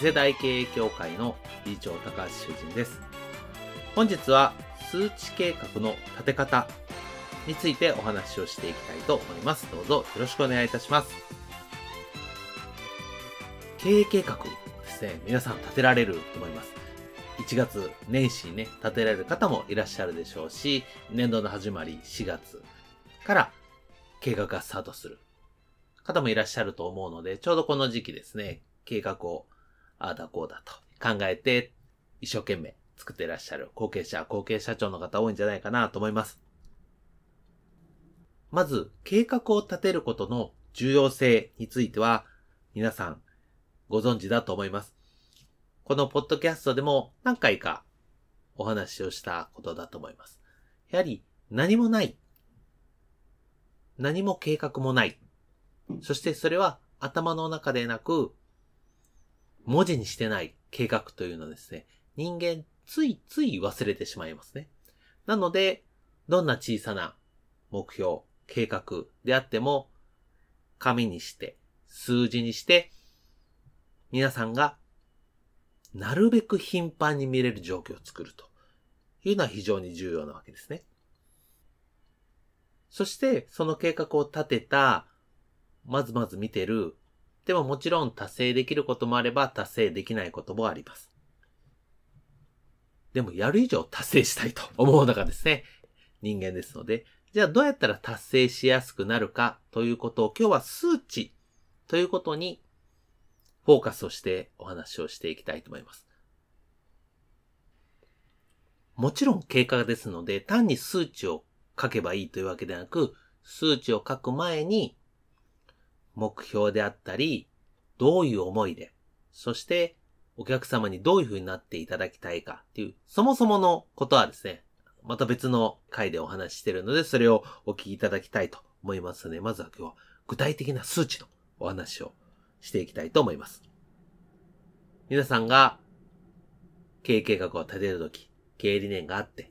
次世代経営協会の理事長高橋修人です。本日は数値計画の立て方についてお話をしていきたいと思います。どうぞよろしくお願いいたします。経営計画ですね、皆さん立てられると思います。1月年始にね、立てられる方もいらっしゃるでしょうし、年度の始まり4月から計画がスタートする方もいらっしゃると思うので、ちょうどこの時期ですね、計画をああだこうだと考えて、一生懸命作ってらっしゃる後継者、後継社長の方多いんじゃないかなと思います。まず、計画を立てることの重要性については、皆さんご存知だと思います。このポッドキャストでも何回かお話をしたことだと思います。やはり何もない。何も計画もない。そしてそれは頭の中でなく文字にしてない計画というのはですね、人間ついつい忘れてしまいますね。なので、どんな小さな目標、計画であっても、紙にして、数字にして、皆さんがなるべく頻繁に見れる状況を作るというのは非常に重要なわけですね。そして、その計画を立てた、まずまず見てるでももちろん達成できることもあれば達成できないこともあります。でもやる以上達成したいと思うのがですね、人間ですので、じゃあどうやったら達成しやすくなるかということを今日は数値ということにフォーカスをしてお話をしていきたいと思います。もちろん経過ですので単に数値を書けばいいというわけではなく、数値を書く前に目標であったり、どういう思いで、そしてお客様にどういう風になっていただきたいかっていう、そもそものことはですね、また別の回でお話ししてるので、それをお聞きいただきたいと思いますので、まずは今日は具体的な数値のお話をしていきたいと思います。皆さんが経営計画を立てるとき、経営理念があって、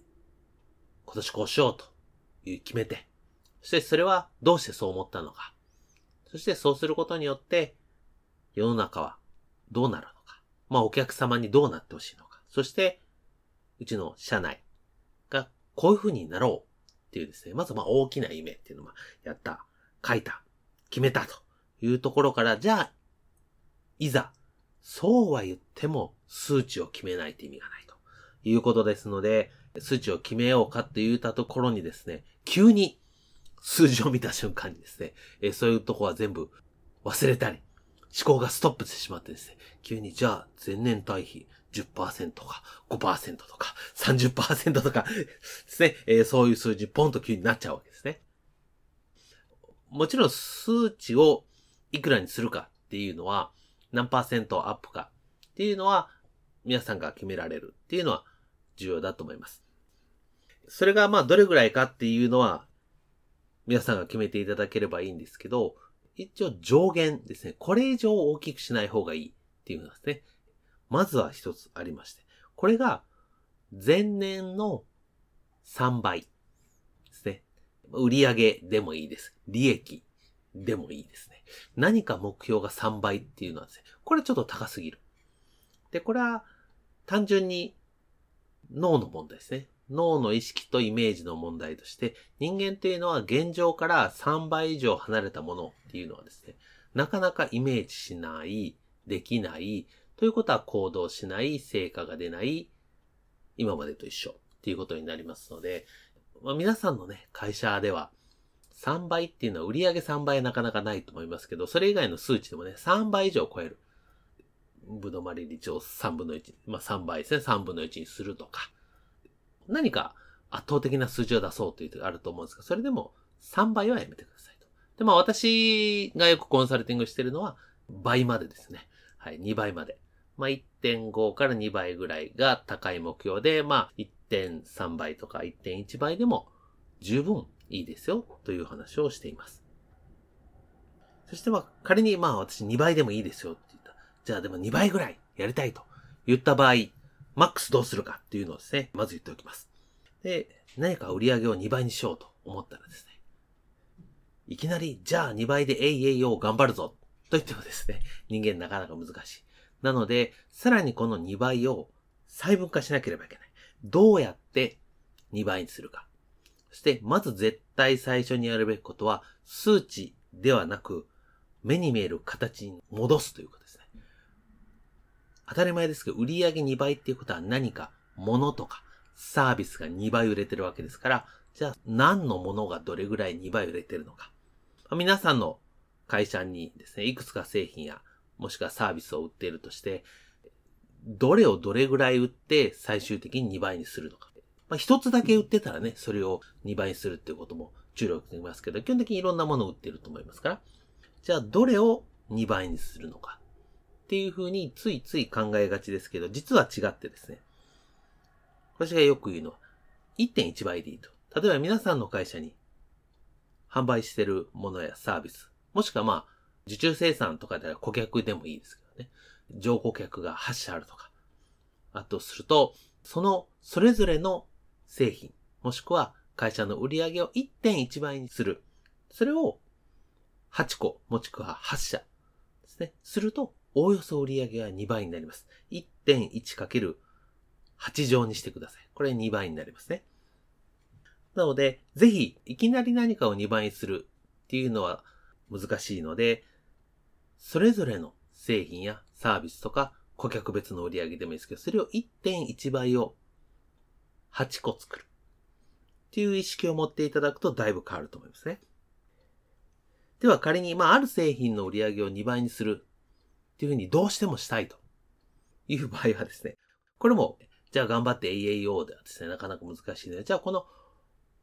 今年こうしようという決めて、そしてそれはどうしてそう思ったのか、そしてそうすることによって、世の中はどうなるのか。まあお客様にどうなってほしいのか。そして、うちの社内がこういう風になろうっていうですね、まずまあ大きな夢っていうのはやった、書いた、決めたというところから、じゃあ、いざ、そうは言っても数値を決めないと意味がないということですので、数値を決めようかって言ったところにですね、急に数字を見た瞬間にですね、えそういうとこは全部忘れたり、思考がストップしてしまってですね、急にじゃあ前年対比10%とか5%とか30%とかですね、えー、そういう数字ポンと急になっちゃうわけですね。もちろん数値をいくらにするかっていうのは何パーセントアップかっていうのは皆さんが決められるっていうのは重要だと思います。それがまあどれぐらいかっていうのは皆さんが決めていただければいいんですけど、一応上限ですね。これ以上大きくしない方がいいっていうのですね。まずは一つありまして。これが前年の3倍ですね。売上でもいいです。利益でもいいですね。何か目標が3倍っていうのはですね、これちょっと高すぎる。で、これは単純に脳の問題ですね。脳の意識とイメージの問題として、人間というのは現状から3倍以上離れたものっていうのはですね、なかなかイメージしない、できない、ということは行動しない、成果が出ない、今までと一緒。っていうことになりますので、まあ、皆さんのね、会社では、3倍っていうのは売上3倍なかなかないと思いますけど、それ以外の数値でもね、3倍以上超える。ぶどまり率を3分の1、まあ3倍ですね、3分の1にするとか、何か圧倒的な数字を出そうというのがあると思うんですが、それでも3倍はやめてくださいと。で、まあ私がよくコンサルティングしてるのは倍までですね。はい、2倍まで。まあ1.5から2倍ぐらいが高い目標で、まあ1.3倍とか1.1倍でも十分いいですよという話をしています。そしてまあ仮にまあ私2倍でもいいですよって言った。じゃあでも2倍ぐらいやりたいと言った場合、マックスどうするかっていうのをですね、まず言っておきます。で、何か売り上げを2倍にしようと思ったらですね、いきなり、じゃあ2倍でえいえいを頑張るぞと言ってもですね、人間なかなか難しい。なので、さらにこの2倍を細分化しなければいけない。どうやって2倍にするか。そして、まず絶対最初にやるべきことは、数値ではなく、目に見える形に戻すということ。当たり前ですけど、売上2倍っていうことは何か、物とか、サービスが2倍売れてるわけですから、じゃあ何のものがどれぐらい2倍売れてるのかま。皆さんの会社にですね、いくつか製品や、もしくはサービスを売っているとして、どれをどれぐらい売って最終的に2倍にするのか。まあ、一つだけ売ってたらね、それを2倍にするっていうことも注力できますけど、基本的にいろんなものを売ってると思いますから、じゃあどれを2倍にするのか。っていうふうについつい考えがちですけど、実は違ってですね。私がよく言うのは、1.1倍でいいと。例えば皆さんの会社に販売してるものやサービス、もしくはまあ、受注生産とかでは顧客でもいいですけどね。上顧客が8社あるとか。あとすると、そのそれぞれの製品、もしくは会社の売り上げを1.1倍にする。それを8個、もしくは8社ですね。すると、おおよそ売り上げが2倍になります。1.1× 8乗にしてください。これ2倍になりますね。なので、ぜひ、いきなり何かを2倍するっていうのは難しいので、それぞれの製品やサービスとか顧客別の売り上げでもいいですけど、それを1.1倍を8個作る。っていう意識を持っていただくとだいぶ変わると思いますね。では仮に、まあ、ある製品の売り上げを2倍にするっていうふうにどうしてもしたいという場合はですね、これもじゃあ頑張って AAO ではですね、なかなか難しいので、じゃあこの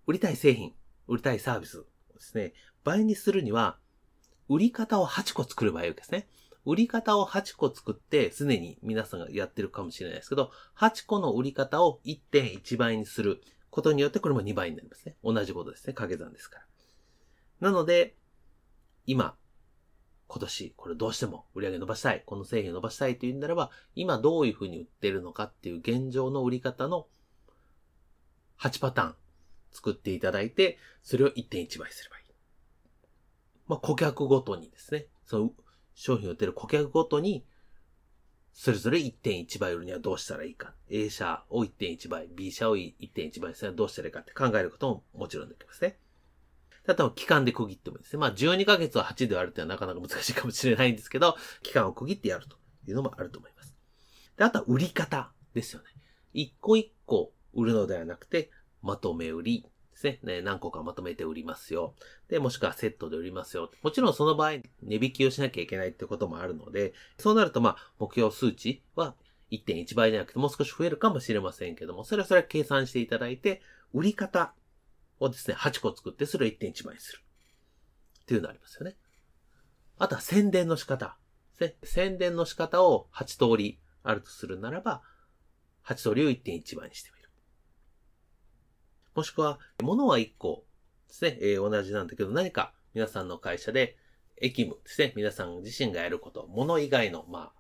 売りたい製品、売りたいサービスをですね、倍にするには、売り方を8個作ればいいわけですね。売り方を8個作って、すでに皆さんがやってるかもしれないですけど、8個の売り方を1.1倍にすることによって、これも2倍になりますね。同じことですね。掛け算ですから。なので、今、今年、これどうしても売り上げ伸ばしたい、この製品伸ばしたいというんならば、今どういうふうに売ってるのかっていう現状の売り方の8パターン作っていただいて、それを1.1倍すればいい。まあ、顧客ごとにですね、その商品を売ってる顧客ごとに、それぞれ1.1倍売るにはどうしたらいいか。A 社を1.1倍、B 社を1.1倍するにはどうしたらいいかって考えることももちろんできますね。あとは期間で区切ってもいいですね。まあ12ヶ月は8で割るってのはなかなか難しいかもしれないんですけど、期間を区切ってやるというのもあると思います。で、あとは売り方ですよね。一個一個売るのではなくて、まとめ売りですね。ね何個かまとめて売りますよ。で、もしくはセットで売りますよ。もちろんその場合、値引きをしなきゃいけないってこともあるので、そうなるとまあ、目標数値は1.1倍じゃなくてもう少し増えるかもしれませんけども、それはそれは計算していただいて、売り方をですね、8個作って、それを1.1倍にする。っていうのありますよね。あとは宣伝の仕方。ね、宣伝の仕方を8通りあるとするならば、8通りを1.1倍にしてみる。もしくは、物は1個ですね、えー、同じなんだけど、何か皆さんの会社で、駅務ですね、皆さん自身がやること、物以外の、まあ、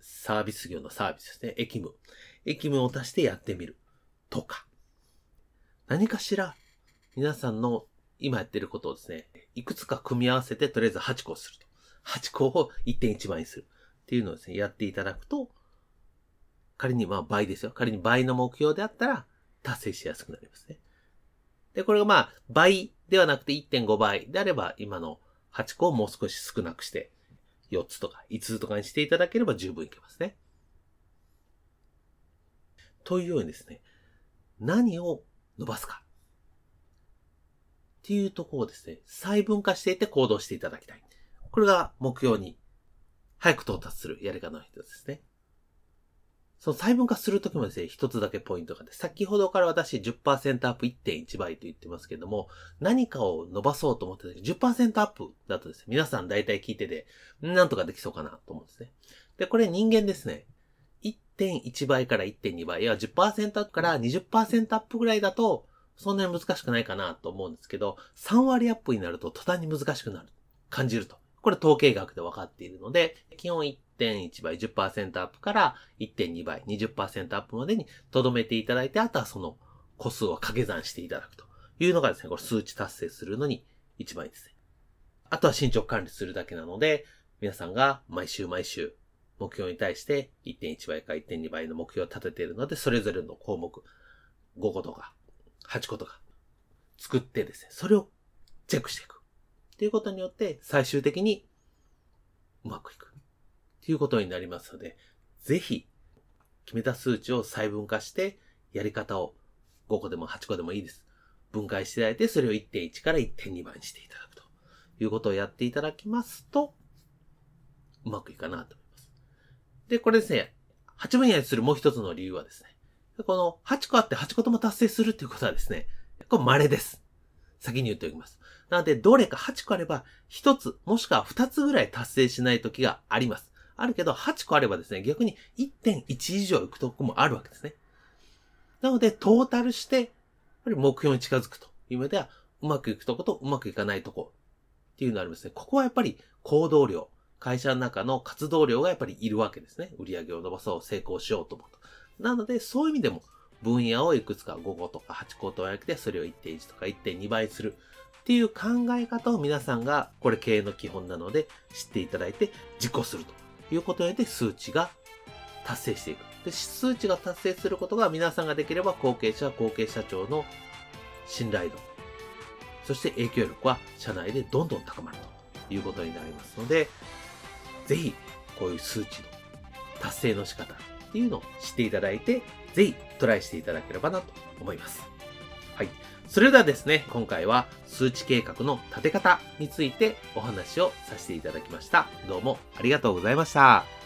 サービス業のサービスですね、駅務。駅務を足してやってみる。とか。何かしら皆さんの今やってることをですね、いくつか組み合わせてとりあえず8個すると。8個を1.1倍にする。っていうのをですね、やっていただくと、仮にまあ倍ですよ。仮に倍の目標であったら達成しやすくなりますね。で、これがまあ倍ではなくて1.5倍であれば今の8個をもう少し少なくして4つとか5つとかにしていただければ十分いけますね。というようにですね、何を伸ばすか。っていうところをですね、細分化していって行動していただきたい。これが目標に早く到達するやり方の一つですね。その細分化するときもですね、一つだけポイントがあって、先ほどから私10%アップ1.1倍と言ってますけども、何かを伸ばそうと思ってた時10%アップだとですね、皆さん大体聞いてて、なんとかできそうかなと思うんですね。で、これ人間ですね、1.1倍から1.2倍、や10%アップから20%アップぐらいだと、そんなに難しくないかなと思うんですけど、3割アップになると途端に難しくなる、感じると。これ統計学で分かっているので、基本1.1倍、10%アップから1.2倍、20%アップまでに留めていただいて、あとはその個数を掛け算していただくというのがですね、これ数値達成するのに一番いいですね。あとは進捗管理するだけなので、皆さんが毎週毎週目標に対して1.1倍か1.2倍の目標を立てているので、それぞれの項目、5個とか8個とか作ってですね、それをチェックしていく。っていうことによって、最終的にうまくいく。っていうことになりますので、ぜひ、決めた数値を細分化して、やり方を5個でも8個でもいいです。分解していただいて、それを1.1から1.2倍にしていただくということをやっていただきますと、うまくいくかなと思います。で、これですね、8分野にするもう一つの理由はですね、この8個あって8個とも達成するっていうことはですね、これ稀です。先に言っておきます。なので、どれか8個あれば、1つ、もしくは2つぐらい達成しない時があります。あるけど、8個あればですね、逆に1.1以上行くとこもあるわけですね。なので、トータルして、やっぱり目標に近づくという意味では、うまくいくとことうまくいかないとこっていうのがありますね。ここはやっぱり行動量、会社の中の活動量がやっぱりいるわけですね。売上を伸ばそう、成功しようと思うと。なので、そういう意味でも、分野をいくつか5個とか8個と分けて、それを1.1とか1.2倍するっていう考え方を皆さんが、これ経営の基本なので知っていただいて実行するということによって数値が達成していく。で、数値が達成することが皆さんができれば後継者、後継社長の信頼度、そして影響力は社内でどんどん高まるということになりますので、ぜひこういう数値の達成の仕方っていうのを知っていただいて、ぜひトライしていただければなと思います。はい。それではですね、今回は数値計画の立て方についてお話をさせていただきました。どうもありがとうございました。